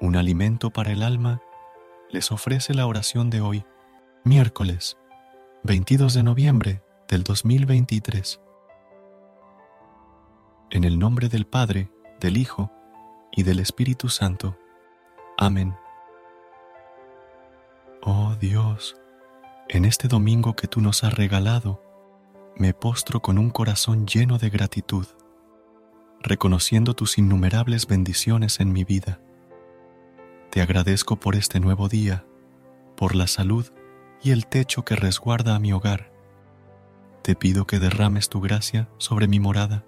Un alimento para el alma, les ofrece la oración de hoy, miércoles 22 de noviembre del 2023. En el nombre del Padre, del Hijo y del Espíritu Santo. Amén. Oh Dios, en este domingo que tú nos has regalado, me postro con un corazón lleno de gratitud, reconociendo tus innumerables bendiciones en mi vida te agradezco por este nuevo día, por la salud y el techo que resguarda a mi hogar. Te pido que derrames tu gracia sobre mi morada,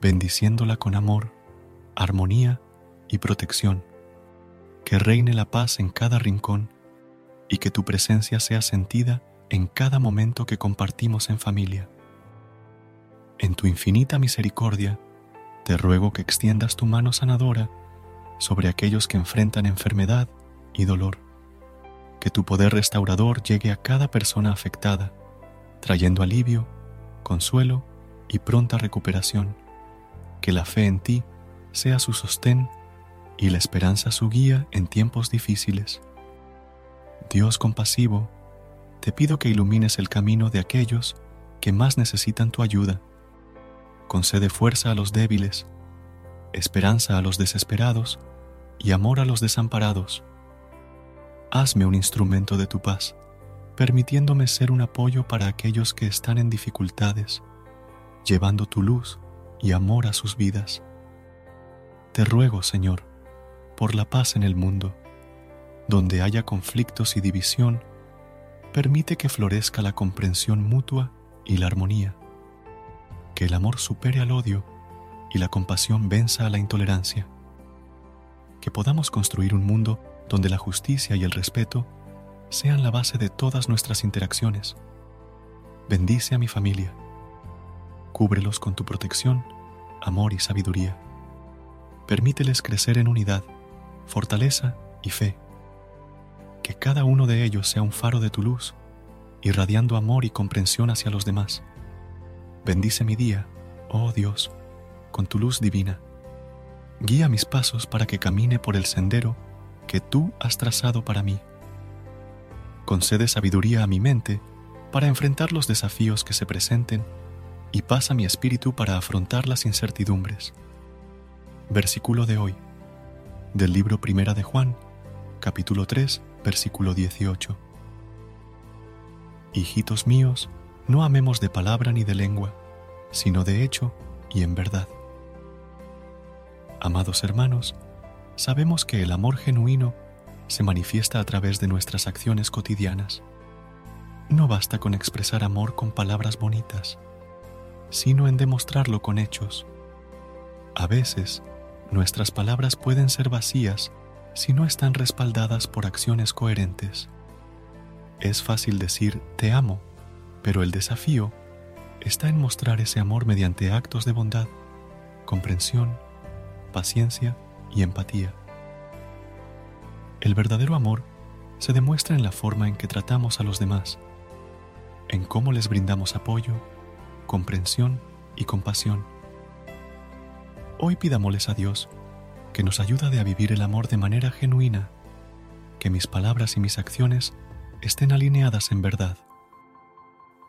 bendiciéndola con amor, armonía y protección. Que reine la paz en cada rincón y que tu presencia sea sentida en cada momento que compartimos en familia. En tu infinita misericordia, te ruego que extiendas tu mano sanadora sobre aquellos que enfrentan enfermedad y dolor. Que tu poder restaurador llegue a cada persona afectada, trayendo alivio, consuelo y pronta recuperación. Que la fe en ti sea su sostén y la esperanza su guía en tiempos difíciles. Dios compasivo, te pido que ilumines el camino de aquellos que más necesitan tu ayuda. Concede fuerza a los débiles, esperanza a los desesperados y amor a los desamparados. Hazme un instrumento de tu paz, permitiéndome ser un apoyo para aquellos que están en dificultades, llevando tu luz y amor a sus vidas. Te ruego, Señor, por la paz en el mundo. Donde haya conflictos y división, permite que florezca la comprensión mutua y la armonía. Que el amor supere al odio y la compasión venza a la intolerancia que podamos construir un mundo donde la justicia y el respeto sean la base de todas nuestras interacciones. Bendice a mi familia. Cúbrelos con tu protección, amor y sabiduría. Permíteles crecer en unidad, fortaleza y fe. Que cada uno de ellos sea un faro de tu luz, irradiando amor y comprensión hacia los demás. Bendice mi día, oh Dios, con tu luz divina Guía mis pasos para que camine por el sendero que tú has trazado para mí. Concede sabiduría a mi mente para enfrentar los desafíos que se presenten y pasa mi espíritu para afrontar las incertidumbres. Versículo de hoy, del libro Primera de Juan, capítulo 3, versículo 18. Hijitos míos, no amemos de palabra ni de lengua, sino de hecho y en verdad. Amados hermanos, sabemos que el amor genuino se manifiesta a través de nuestras acciones cotidianas. No basta con expresar amor con palabras bonitas, sino en demostrarlo con hechos. A veces, nuestras palabras pueden ser vacías si no están respaldadas por acciones coherentes. Es fácil decir te amo, pero el desafío está en mostrar ese amor mediante actos de bondad comprensión, paciencia y empatía. El verdadero amor se demuestra en la forma en que tratamos a los demás, en cómo les brindamos apoyo, comprensión y compasión. Hoy pidámosles a Dios que nos ayude a vivir el amor de manera genuina, que mis palabras y mis acciones estén alineadas en verdad.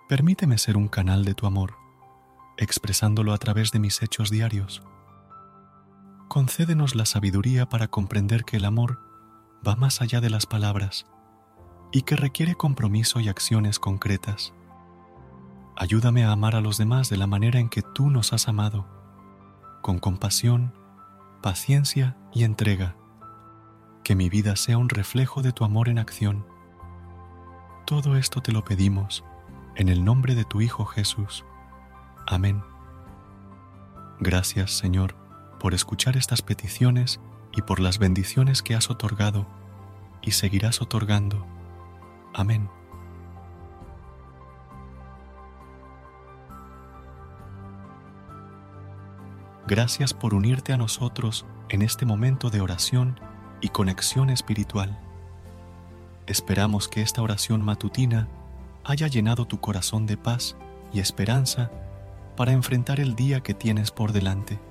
Permíteme ser un canal de tu amor, expresándolo a través de mis hechos diarios. Concédenos la sabiduría para comprender que el amor va más allá de las palabras y que requiere compromiso y acciones concretas. Ayúdame a amar a los demás de la manera en que tú nos has amado, con compasión, paciencia y entrega. Que mi vida sea un reflejo de tu amor en acción. Todo esto te lo pedimos en el nombre de tu Hijo Jesús. Amén. Gracias, Señor, por escuchar estas peticiones y por las bendiciones que has otorgado y seguirás otorgando. Amén. Gracias por unirte a nosotros en este momento de oración y conexión espiritual. Esperamos que esta oración matutina haya llenado tu corazón de paz y esperanza para enfrentar el día que tienes por delante.